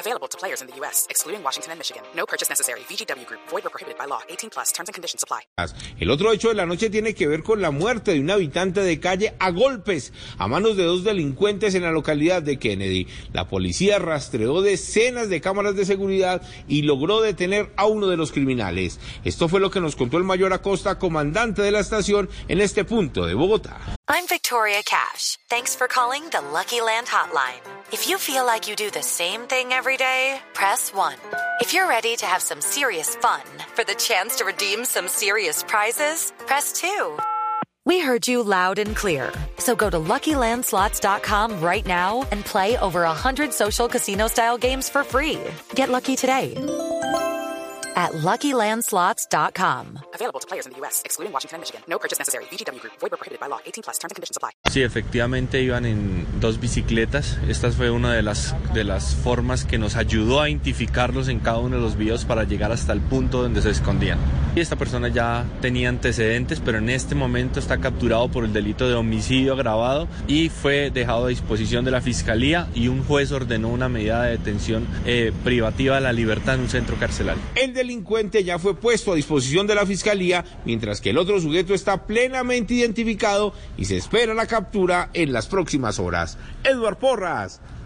Available to players in the U.S., excluding Washington and Michigan. No purchase necessary. VGW Group. Void or prohibited by law. 18 plus. Terms and conditions apply. El otro hecho de la noche tiene que ver con la muerte de un habitante de calle a golpes a manos de dos delincuentes en la localidad de Kennedy. La policía rastreó decenas de cámaras de seguridad y logró detener a uno de los criminales. Esto fue lo que nos contó el mayor Acosta, comandante de la estación en este punto de Bogotá. I'm Victoria Cash. Thanks for calling the Lucky Land Hotline. If you feel like you do the same thing every day, press 1. If you're ready to have some serious fun for the chance to redeem some serious prizes, press 2. We heard you loud and clear. So go to LuckyLandSlots.com right now and play over 100 social casino-style games for free. Get lucky today at LuckyLandSlots.com. Available to players in the U.S., excluding Washington and Michigan. No purchase necessary. VGW Group. Void or prohibited by law. 18 plus. Terms and conditions apply. Sí, efectivamente iban en dos bicicletas. Esta fue una de las, de las formas que nos ayudó a identificarlos en cada uno de los videos para llegar hasta el punto donde se escondían. Y esta persona ya tenía antecedentes, pero en este momento está capturado por el delito de homicidio agravado y fue dejado a disposición de la fiscalía y un juez ordenó una medida de detención eh, privativa de la libertad en un centro carcelario. El delincuente ya fue puesto a disposición de la fiscalía, mientras que el otro sujeto está plenamente identificado y se espera la captura en las próximas horas. Edward Porras,